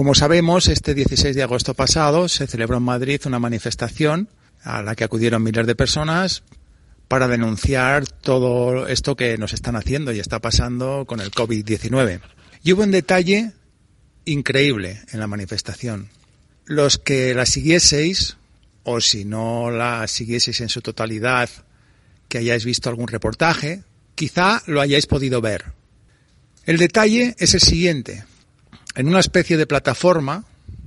Como sabemos, este 16 de agosto pasado se celebró en Madrid una manifestación a la que acudieron miles de personas para denunciar todo esto que nos están haciendo y está pasando con el COVID-19. Y hubo un detalle increíble en la manifestación. Los que la siguieseis, o si no la siguieseis en su totalidad, que hayáis visto algún reportaje, quizá lo hayáis podido ver. El detalle es el siguiente. En una especie de plataforma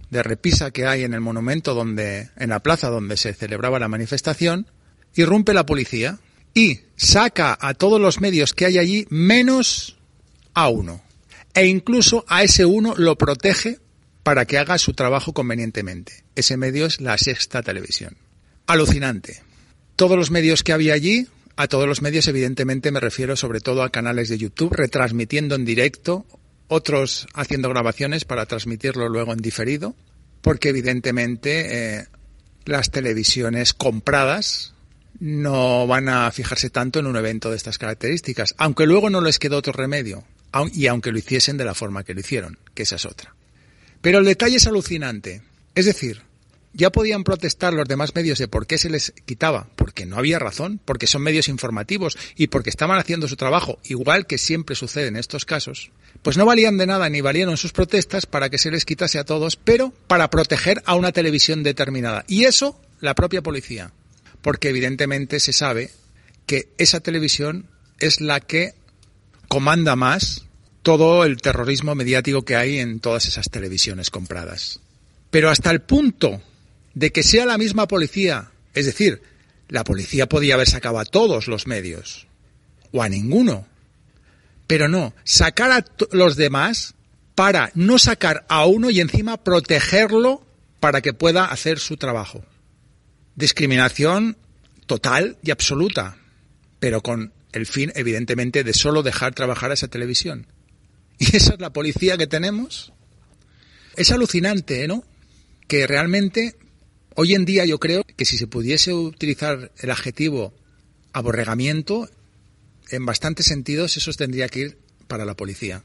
de repisa que hay en el monumento donde, en la plaza donde se celebraba la manifestación, irrumpe la policía y saca a todos los medios que hay allí menos a uno. E incluso a ese uno lo protege para que haga su trabajo convenientemente. Ese medio es la sexta televisión. Alucinante. Todos los medios que había allí, a todos los medios evidentemente me refiero sobre todo a canales de YouTube retransmitiendo en directo, otros haciendo grabaciones para transmitirlo luego en diferido, porque evidentemente eh, las televisiones compradas no van a fijarse tanto en un evento de estas características, aunque luego no les quedó otro remedio, y aunque lo hiciesen de la forma que lo hicieron, que esa es otra. Pero el detalle es alucinante. Es decir, ya podían protestar los demás medios de por qué se les quitaba, porque no había razón, porque son medios informativos y porque estaban haciendo su trabajo, igual que siempre sucede en estos casos, pues no valían de nada ni valieron sus protestas para que se les quitase a todos, pero para proteger a una televisión determinada. Y eso la propia policía porque evidentemente se sabe que esa televisión es la que comanda más todo el terrorismo mediático que hay en todas esas televisiones compradas. Pero hasta el punto de que sea la misma policía, es decir, la policía podía haber sacado a todos los medios, o a ninguno, pero no, sacar a los demás para no sacar a uno y encima protegerlo para que pueda hacer su trabajo. Discriminación total y absoluta, pero con el fin, evidentemente, de solo dejar trabajar a esa televisión. Y esa es la policía que tenemos. Es alucinante, ¿no? Que realmente, hoy en día yo creo que si se pudiese utilizar el adjetivo aborregamiento, en bastantes sentidos eso tendría que ir para la policía.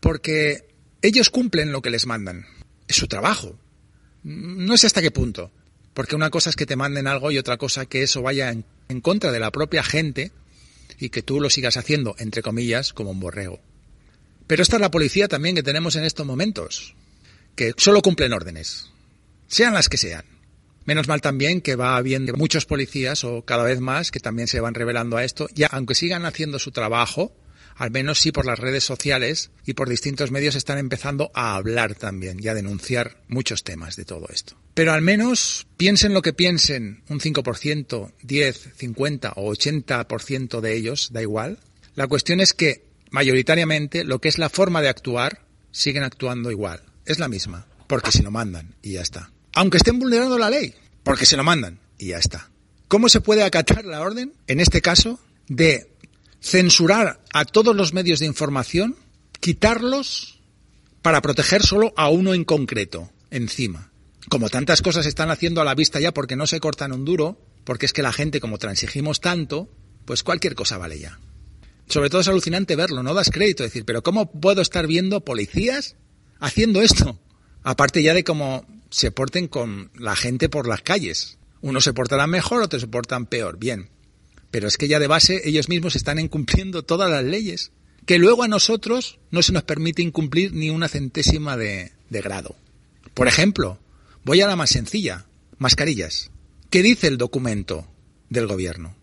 Porque ellos cumplen lo que les mandan. Es su trabajo. No sé hasta qué punto. Porque una cosa es que te manden algo y otra cosa que eso vaya en, contra de la propia gente y que tú lo sigas haciendo, entre comillas, como un borrego. Pero esta es la policía también que tenemos en estos momentos, que solo cumplen órdenes, sean las que sean. Menos mal también que va habiendo muchos policías o cada vez más que también se van revelando a esto, ya aunque sigan haciendo su trabajo, al menos sí por las redes sociales y por distintos medios están empezando a hablar también y a denunciar muchos temas de todo esto. Pero al menos piensen lo que piensen un 5%, 10, 50 o 80% de ellos, da igual. La cuestión es que mayoritariamente lo que es la forma de actuar siguen actuando igual. Es la misma, porque se lo mandan y ya está. Aunque estén vulnerando la ley, porque se lo mandan y ya está. ¿Cómo se puede acatar la orden, en este caso, de censurar a todos los medios de información, quitarlos para proteger solo a uno en concreto, encima. Como tantas cosas están haciendo a la vista ya porque no se cortan un duro, porque es que la gente, como transigimos tanto, pues cualquier cosa vale ya. Sobre todo es alucinante verlo, no das crédito, decir, pero ¿cómo puedo estar viendo policías haciendo esto? Aparte ya de cómo se porten con la gente por las calles. Unos se portarán mejor, otros se portan peor. Bien, pero es que ya de base ellos mismos están incumpliendo todas las leyes, que luego a nosotros no se nos permite incumplir ni una centésima de, de grado. Por ejemplo, voy a la más sencilla, mascarillas. ¿Qué dice el documento del gobierno?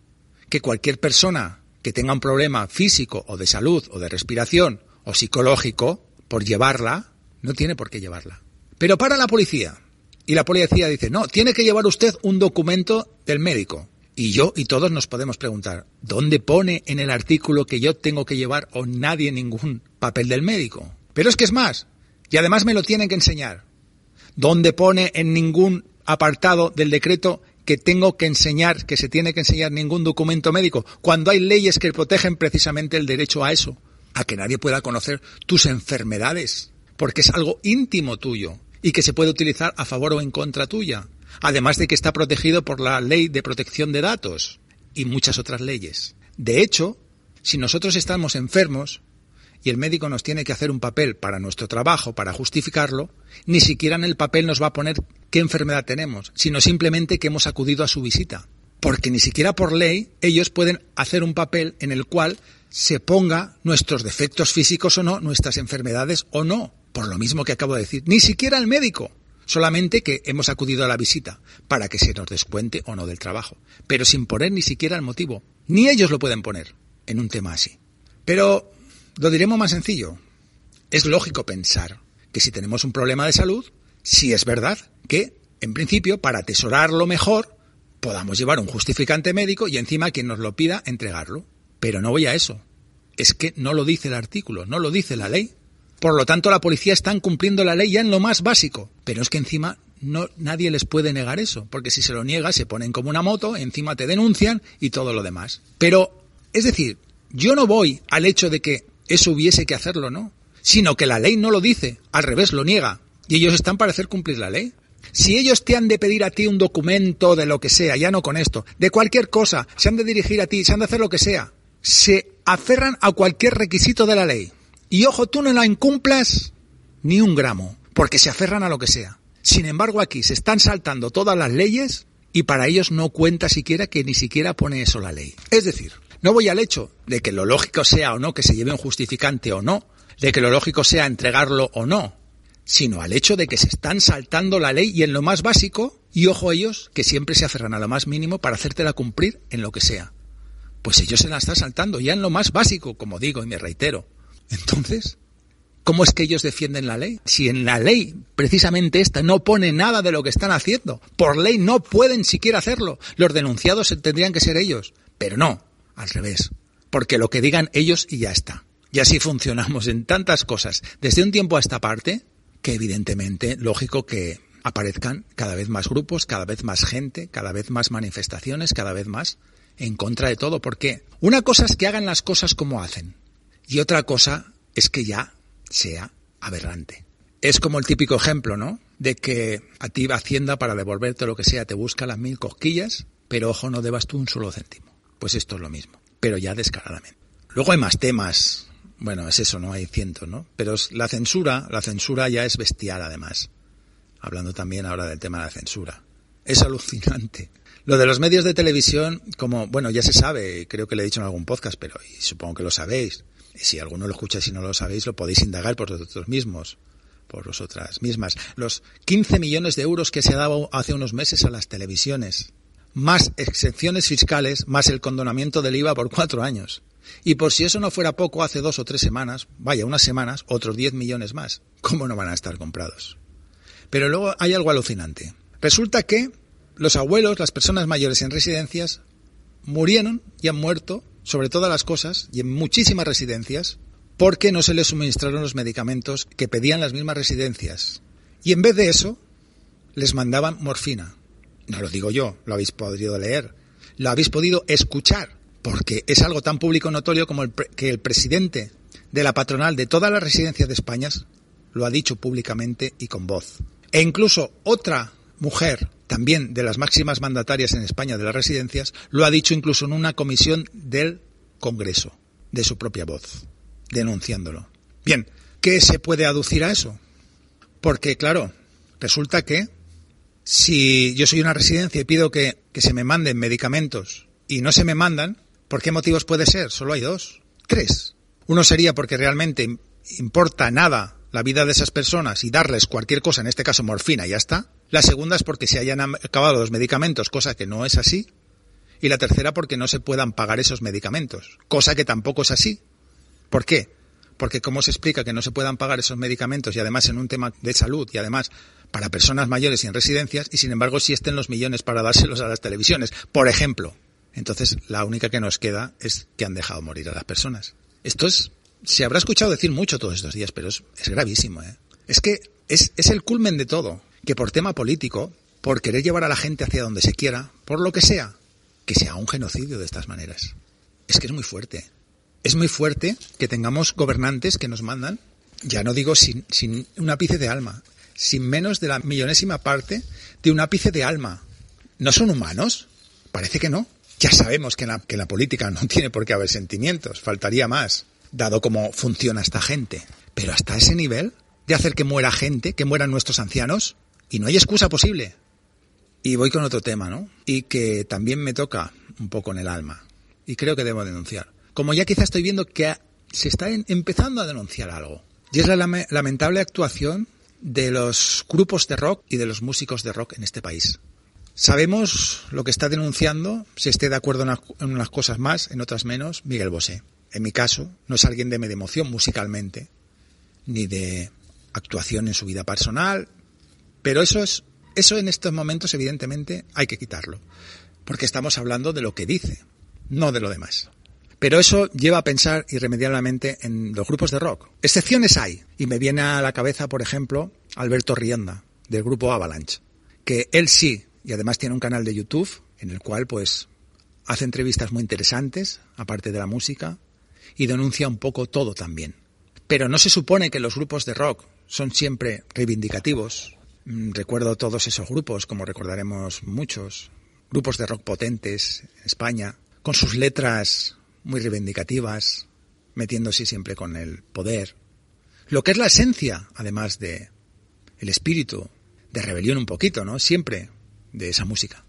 Que cualquier persona que tenga un problema físico o de salud o de respiración o psicológico por llevarla, no tiene por qué llevarla. Pero para la policía. Y la policía dice, no, tiene que llevar usted un documento del médico. Y yo y todos nos podemos preguntar, ¿dónde pone en el artículo que yo tengo que llevar o nadie ningún papel del médico? Pero es que es más, Y además me lo tienen que enseñar. ¿Dónde pone en ningún apartado del decreto que tengo que enseñar, que se tiene que enseñar ningún documento médico, cuando hay leyes que protegen precisamente el derecho a eso, a que nadie pueda conocer tus enfermedades, porque es algo íntimo tuyo y que se puede utilizar a favor o en contra tuya, además de que está protegido por la ley de protección de datos y muchas otras leyes. De hecho, si nosotros estamos enfermos, y el médico nos tiene que hacer un papel para nuestro trabajo, para justificarlo, ni siquiera en el papel nos va a poner qué enfermedad tenemos, sino simplemente que hemos acudido a su visita. Porque ni siquiera por ley ellos pueden hacer un papel en el cual se ponga nuestros defectos físicos o no, nuestras enfermedades o no. Por lo mismo que acabo de decir, ni siquiera el médico. Solamente que hemos acudido a la visita para que se nos descuente o no del trabajo, pero sin poner ni siquiera el motivo. Ni ellos lo pueden poner en un tema así. Pero lo diremos más sencillo. Es lógico pensar que si tenemos un problema de salud, sí es verdad que, en principio, para atesorarlo mejor, podamos llevar un justificante médico y encima quien nos lo pida, entregarlo. Pero no voy a eso. Es que no lo dice el artículo, no lo dice la ley. Por lo tanto, la policía está cumpliendo la ley ya en lo más básico. Pero es que encima no, nadie les puede negar eso, porque si se lo niega se ponen como una moto, encima te denuncian y todo lo demás. Pero, es decir, yo no voy al hecho de que eso hubiese que hacerlo, ¿no? Sino que la ley no lo dice, al revés, lo niega. Y ellos están para hacer cumplir la ley. Si ellos te han de pedir a ti un documento de lo que sea, ya no con esto, de cualquier cosa, se han de dirigir a ti, se han de hacer lo que sea, se aferran a cualquier requisito de la ley. Y ojo, tú no la incumplas ni un gramo, porque se aferran a lo que sea. Sin embargo, aquí se están saltando todas las leyes y para ellos no cuenta siquiera que ni siquiera pone eso la ley. Es decir, no voy al hecho de que lo lógico sea o no que se lleve un justificante o no, de que lo lógico sea entregarlo o no, sino al hecho de que se están saltando la ley y en lo más básico, y ojo ellos, que siempre se aferran a lo más mínimo para hacértela cumplir en lo que sea. Pues ellos se la están saltando ya en lo más básico, como digo y me reitero. Entonces, ¿cómo es que ellos defienden la ley? Si en la ley, precisamente esta, no pone nada de lo que están haciendo. Por ley no pueden siquiera hacerlo. Los denunciados tendrían que ser ellos. Pero no, al revés, porque lo que digan ellos y ya está. Y así funcionamos en tantas cosas desde un tiempo a esta parte que evidentemente lógico que aparezcan cada vez más grupos, cada vez más gente, cada vez más manifestaciones, cada vez más en contra de todo. Porque una cosa es que hagan las cosas como hacen y otra cosa es que ya sea aberrante. Es como el típico ejemplo, ¿no? De que a ti Hacienda para devolverte lo que sea, te busca las mil cosquillas, pero ojo, no debas tú un solo céntimo. Pues esto es lo mismo, pero ya descaradamente. Luego hay más temas. Bueno, es eso, ¿no? Hay cientos, ¿no? Pero la censura, la censura ya es bestial además. Hablando también ahora del tema de la censura. Es alucinante. Lo de los medios de televisión, como, bueno, ya se sabe, creo que le he dicho en algún podcast, pero supongo que lo sabéis. Y si alguno lo escucha y si no lo sabéis, lo podéis indagar por vosotros mismos, por vosotras mismas. Los 15 millones de euros que se dado hace unos meses a las televisiones más exenciones fiscales, más el condonamiento del IVA por cuatro años. Y por si eso no fuera poco, hace dos o tres semanas, vaya, unas semanas, otros diez millones más. ¿Cómo no van a estar comprados? Pero luego hay algo alucinante. Resulta que los abuelos, las personas mayores en residencias, murieron y han muerto, sobre todas las cosas, y en muchísimas residencias, porque no se les suministraron los medicamentos que pedían las mismas residencias. Y en vez de eso, les mandaban morfina, no lo digo yo, lo habéis podido leer, lo habéis podido escuchar, porque es algo tan público notorio como el que el presidente de la patronal de todas las residencias de España lo ha dicho públicamente y con voz. E incluso otra mujer, también de las máximas mandatarias en España de las residencias, lo ha dicho incluso en una comisión del Congreso, de su propia voz, denunciándolo. Bien, ¿qué se puede aducir a eso? Porque, claro, resulta que si yo soy una residencia y pido que, se me manden medicamentos y no se me mandan, ¿por qué motivos puede ser? Solo hay dos. Tres. Uno sería porque realmente importa nada la vida de esas personas y darles cualquier cosa, en este caso morfina, ya está. La segunda es porque se hayan acabado los medicamentos, cosa que no es así. Y la tercera porque no se puedan pagar esos medicamentos, cosa que tampoco es así. ¿Por qué? Porque ¿cómo se explica que no se puedan pagar esos medicamentos y además en un tema de salud y además para personas mayores y en residencias y sin embargo sí estén los millones para dárselos a las televisiones, por ejemplo? Entonces la única que nos queda es que han dejado morir a las personas. Esto es, se habrá escuchado decir mucho todos estos días, pero es, gravísimo. ¿eh? Es que es, el culmen de todo, que por tema político, por querer llevar a la gente hacia donde se quiera, por lo que sea, que sea un genocidio de estas maneras. Es que es muy fuerte. Es muy fuerte que tengamos gobernantes que nos mandan, ya no digo sin, sin un ápice de alma, sin menos de la millonésima parte de un ápice de alma. ¿No son humanos? Parece que no. Ya sabemos que que la política no tiene por qué haber sentimientos, faltaría más, dado cómo funciona esta gente. Pero hasta ese nivel de hacer que muera gente, que mueran nuestros ancianos, y no hay excusa posible. Y voy con otro tema, ¿no? Y que también me toca un poco en el alma. Y creo que debo denunciar. Como ya quizá estoy viendo que se está empezando a denunciar algo. Y es la lamentable actuación de los grupos de rock y de los músicos de rock en este país. Sabemos lo que está denunciando, si esté de acuerdo en unas cosas más, en otras menos, Miguel Bosé. En mi caso, no es alguien de media emoción musicalmente, ni de actuación en su vida personal, pero eso es, eso en estos momentos evidentemente hay que quitarlo, porque estamos hablando de lo que dice, no de lo demás. Pero eso lleva a pensar irremediablemente en los grupos de rock. Excepciones hay, y me viene a la cabeza, por ejemplo, Alberto Rienda, del grupo Avalanche, que él sí, y además tiene un canal de YouTube en el cual pues hace entrevistas muy interesantes, aparte de la música, y denuncia un poco todo también. Pero no se supone que los grupos de rock son siempre reivindicativos. Mm, recuerdo todos esos grupos, como recordaremos muchos, grupos de rock potentes en España, con sus letras muy reivindicativas, metiéndose siempre con el poder. Lo que es la esencia, además de el espíritu de rebelión un poquito, ¿no? Siempre de esa música.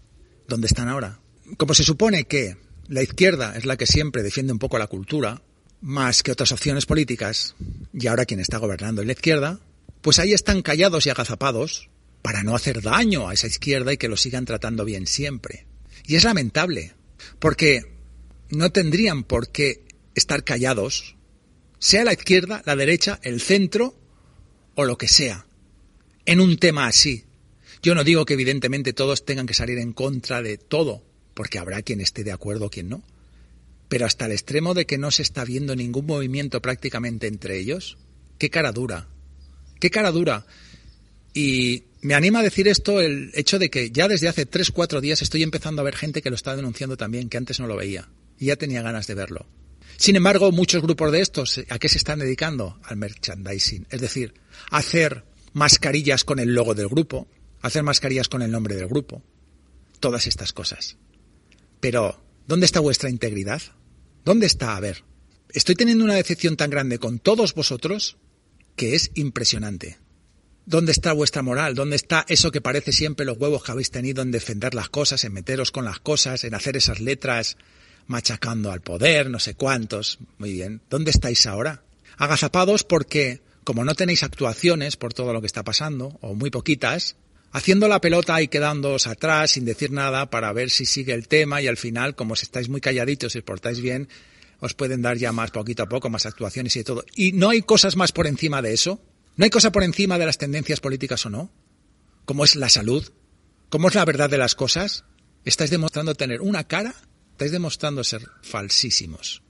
¿Dónde están ahora? Como se supone que la izquierda es la que siempre defiende un poco la cultura, más que otras opciones políticas, y ahora quien está gobernando es la izquierda, pues ahí están callados y agazapados para no hacer daño a esa izquierda y que lo sigan tratando bien siempre. Y es lamentable, porque no tendrían por qué estar callados, sea la izquierda, la derecha, el centro o lo que sea, en un tema así. Yo no digo que evidentemente todos tengan que salir en contra de todo, porque habrá quien esté de acuerdo o quien no, pero hasta el extremo de que no se está viendo ningún movimiento prácticamente entre ellos, qué cara dura, qué cara dura. Y me anima a decir esto el hecho de que ya desde hace tres, cuatro días estoy empezando a ver gente que lo está denunciando también, que antes no lo veía y ya tenía ganas de verlo. Sin embargo, muchos grupos de estos, ¿a qué se están dedicando? Al merchandising, es decir, hacer mascarillas con el logo del grupo, hacer mascarillas con el nombre del grupo, todas estas cosas. Pero, ¿dónde está vuestra integridad? ¿Dónde está? A ver, estoy teniendo una decepción tan grande con todos vosotros que es impresionante. ¿Dónde está vuestra moral? ¿Dónde está eso que parece siempre los huevos que habéis tenido en defender las cosas, en meteros con las cosas, en hacer esas letras machacando al poder, no sé cuántos. Muy bien. ¿Dónde estáis ahora? Agazapados porque, como no tenéis actuaciones por todo lo que está pasando, o muy poquitas, haciendo la pelota y quedándoos atrás sin decir nada para ver si sigue el tema y al final, como si estáis muy calladitos y os portáis bien, os pueden dar ya más poquito a poco, más actuaciones y todo. ¿Y no hay cosas más por encima de eso? ¿No hay cosa por encima de las tendencias políticas o no? ¿Cómo es la salud? ¿Cómo es la verdad de las cosas? Estáis demostrando tener una cara estáis demostrando ser falsísimos.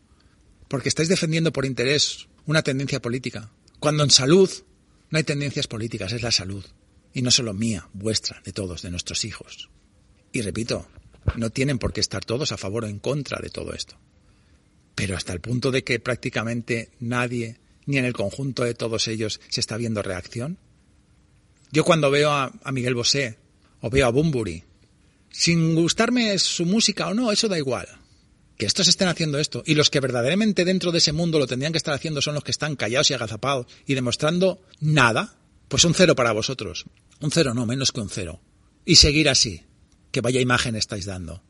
Porque estáis defendiendo por interés una tendencia política. Cuando en salud no hay tendencias políticas, es la salud. Y no solo mía, vuestra, de todos, de nuestros hijos. Y repito, no tienen por qué estar todos a favor o en contra de todo esto. Pero hasta el punto de que prácticamente nadie, ni en el conjunto de todos ellos, se está viendo reacción. Yo cuando veo a, Miguel Bosé o veo a Bumburi sin gustarme su música o no, eso da igual. Que estos estén haciendo esto. Y los que verdaderamente dentro de ese mundo lo tendrían que estar haciendo son los que están callados y agazapados y demostrando nada. Pues un cero para vosotros. Un cero no, menos que un cero. Y seguir así. Que vaya imagen estáis dando.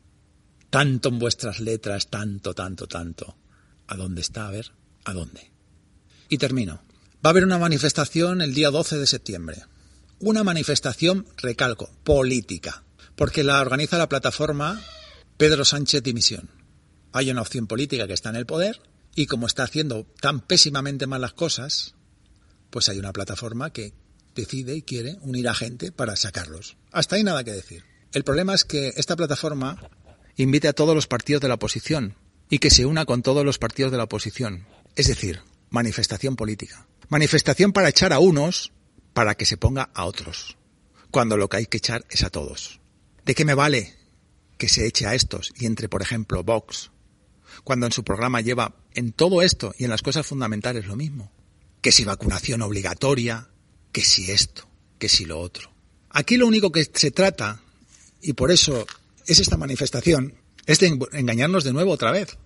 Tanto en vuestras letras, tanto, tanto, tanto. ¿A dónde está? A ver, ¿a dónde? Y termino. Va a haber una manifestación el día 12 de septiembre. Una manifestación, recalco, política porque la organiza la plataforma Pedro Sánchez Dimisión. Hay una opción política que está en el poder y como está haciendo tan pésimamente mal las cosas, pues hay una plataforma que decide y quiere unir a gente para sacarlos. Hasta ahí nada que decir. El problema es que esta plataforma invite a todos los partidos de la oposición y que se una con todos los partidos de la oposición. Es decir, manifestación política. Manifestación para echar a unos para que se ponga a otros, cuando lo que hay que echar es a todos. ¿De qué me vale que se eche a estos y entre, por ejemplo, Vox, cuando en su programa lleva en todo esto y en las cosas fundamentales lo mismo? Que si vacunación obligatoria, que si esto, que si lo otro. Aquí lo único que se trata, y por eso es esta manifestación, es de engañarnos de nuevo otra vez.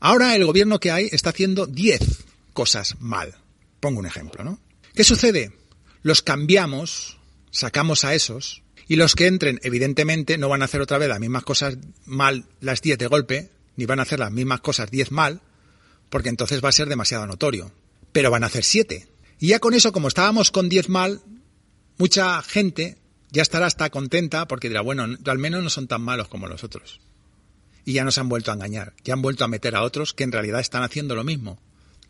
Ahora el gobierno que hay está haciendo 10 cosas mal. Pongo un ejemplo, ¿no? ¿Qué sucede? Los cambiamos, sacamos a esos, y los que entren, evidentemente, no van a hacer otra vez las mismas cosas mal las 10 de golpe, ni van a hacer las mismas cosas 10 mal, porque entonces va a ser demasiado notorio. Pero van a hacer 7. Y ya con eso, como estábamos con 10 mal, mucha gente ya estará hasta contenta porque dirá, bueno, al menos no son tan malos como los otros. Y ya nos han vuelto a engañar, ya han vuelto a meter a otros que en realidad están haciendo lo mismo.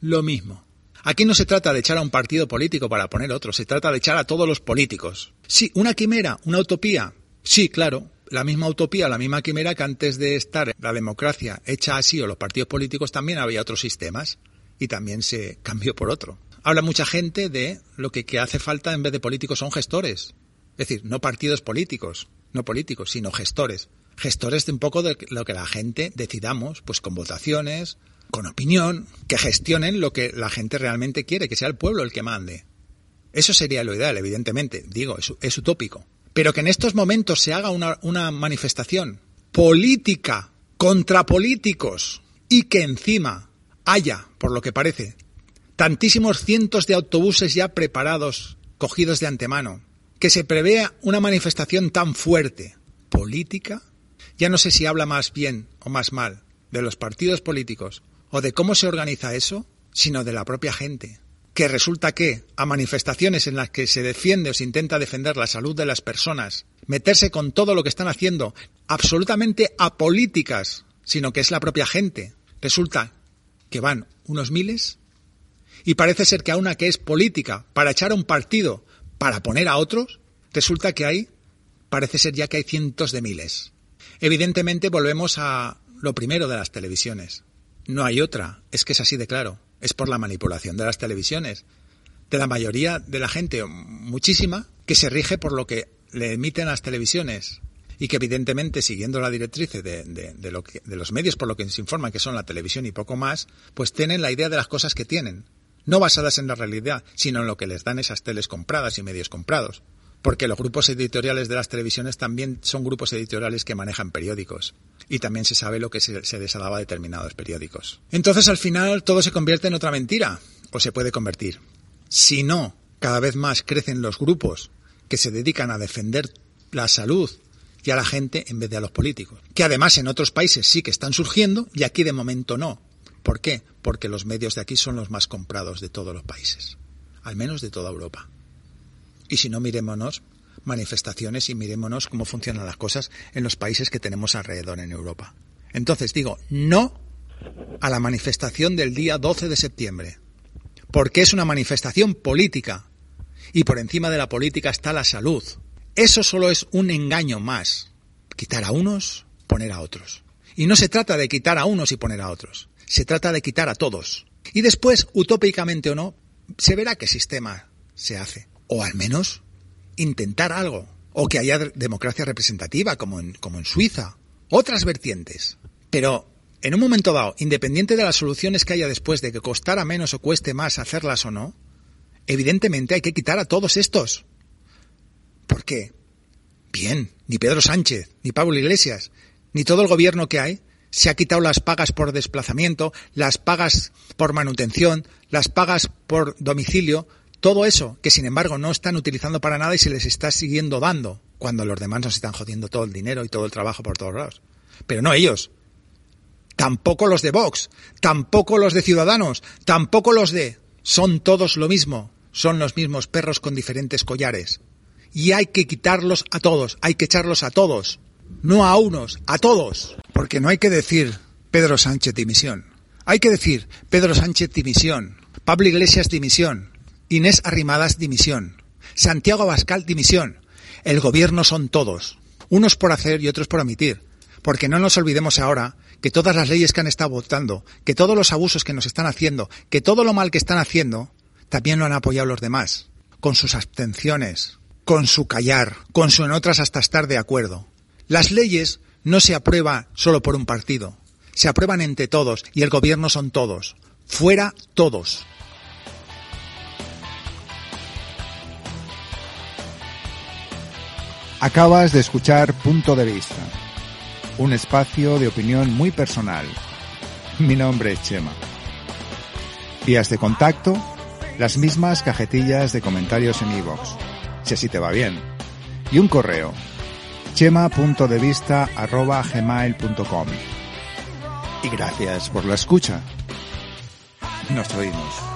Lo mismo. Aquí no se trata de echar a un partido político para poner otro, se trata de echar a todos los políticos. Sí, una quimera, una utopía. Sí, claro, la misma utopía, la misma quimera que antes de estar la democracia hecha así o los partidos políticos también había otros sistemas y también se cambió por otro. Habla mucha gente de lo que, hace falta en vez de políticos son gestores. Es decir, no partidos políticos, no políticos, sino gestores. Gestores de un poco de lo que la gente decidamos, pues con votaciones, con opinión, que gestionen lo que la gente realmente quiere, que sea el pueblo el que mande. Eso sería lo ideal, evidentemente, digo, es, utópico. Pero que en estos momentos se haga una manifestación política contra políticos y que encima haya, por lo que parece, tantísimos cientos de autobuses ya preparados, cogidos de antemano, que se prevea una manifestación tan fuerte, política, ya no sé si habla más bien o más mal de los partidos políticos o de cómo se organiza eso, sino de la propia gente. Que resulta que a manifestaciones en las que se defiende o se intenta defender la salud de las personas, meterse con todo lo que están haciendo, absolutamente apolíticas, sino que es la propia gente, resulta que van unos miles y parece ser que a una que es política para echar a un partido para poner a otros, resulta que hay, parece ser ya que hay cientos de miles. Evidentemente volvemos a lo primero de las televisiones. No hay otra, es que es así de claro. Es por la manipulación de las televisiones. De la mayoría de la gente, muchísima, que se rige por lo que le emiten las televisiones y que evidentemente siguiendo la directriz de, de, los medios por lo que se informa que son la televisión y poco más, pues tienen la idea de las cosas que tienen, no basadas en la realidad, sino en lo que les dan esas teles compradas y medios comprados porque los grupos editoriales de las televisiones también son grupos editoriales que manejan periódicos y también se sabe lo que se, se a determinados periódicos. Entonces al final todo se convierte en otra mentira, o se puede convertir. Si no, cada vez más crecen los grupos que se dedican a defender la salud y a la gente en vez de a los políticos. Que además en otros países sí que están surgiendo y aquí de momento no. ¿Por qué? Porque los medios de aquí son los más comprados de todos los países, al menos de toda Europa. Y si no, mirémonos manifestaciones y mirémonos cómo funcionan las cosas en los países que tenemos alrededor en Europa. Entonces digo, no a la manifestación del día 12 de septiembre, porque es una manifestación política y por encima de la política está la salud. Eso solo es un engaño más. Quitar a unos, poner a otros. Y no se trata de quitar a unos y poner a otros, se trata de quitar a todos. Y después, utópicamente o no, se verá qué sistema se hace o al menos intentar algo, o que haya democracia representativa como en, como en Suiza, otras vertientes. Pero en un momento dado, independiente de las soluciones que haya después de que costara menos o cueste más hacerlas o no, evidentemente hay que quitar a todos estos. ¿Por qué? Bien, ni Pedro Sánchez, ni Pablo Iglesias, ni todo el gobierno que hay se ha quitado las pagas por desplazamiento, las pagas por manutención, las pagas por domicilio, todo eso que sin embargo no están utilizando para nada y se les está siguiendo dando, cuando los demás nos están jodiendo todo el dinero y todo el trabajo por todos lados. Pero no ellos. Tampoco los de Vox, tampoco los de Ciudadanos, tampoco los de... Son todos lo mismo, son los mismos perros con diferentes collares. Y hay que quitarlos a todos, hay que echarlos a todos, no a unos, a todos. Porque no hay que decir Pedro Sánchez dimisión. Hay que decir Pedro Sánchez dimisión, Pablo Iglesias dimisión, Inés Arrimadas, dimisión. Santiago Abascal, dimisión. El gobierno son todos. Unos por hacer y otros por omitir. Porque no nos olvidemos ahora que todas las leyes que han estado votando, que todos los abusos que nos están haciendo, que todo lo mal que están haciendo, también lo han apoyado los demás. con sus abstenciones, con su callar, con su en otras hasta estar de acuerdo. Las leyes no se aprueban solo por un partido, se aprueban entre todos y el gobierno son todos. Fuera todos. Acabas de escuchar Punto de Vista, un espacio de opinión muy personal. Mi nombre es Chema. Vías de contacto, las mismas cajetillas de comentarios en iVoox, si así te va bien. Y un correo, chema.devista.gmail.com. Y gracias por la escucha. Nos oímos.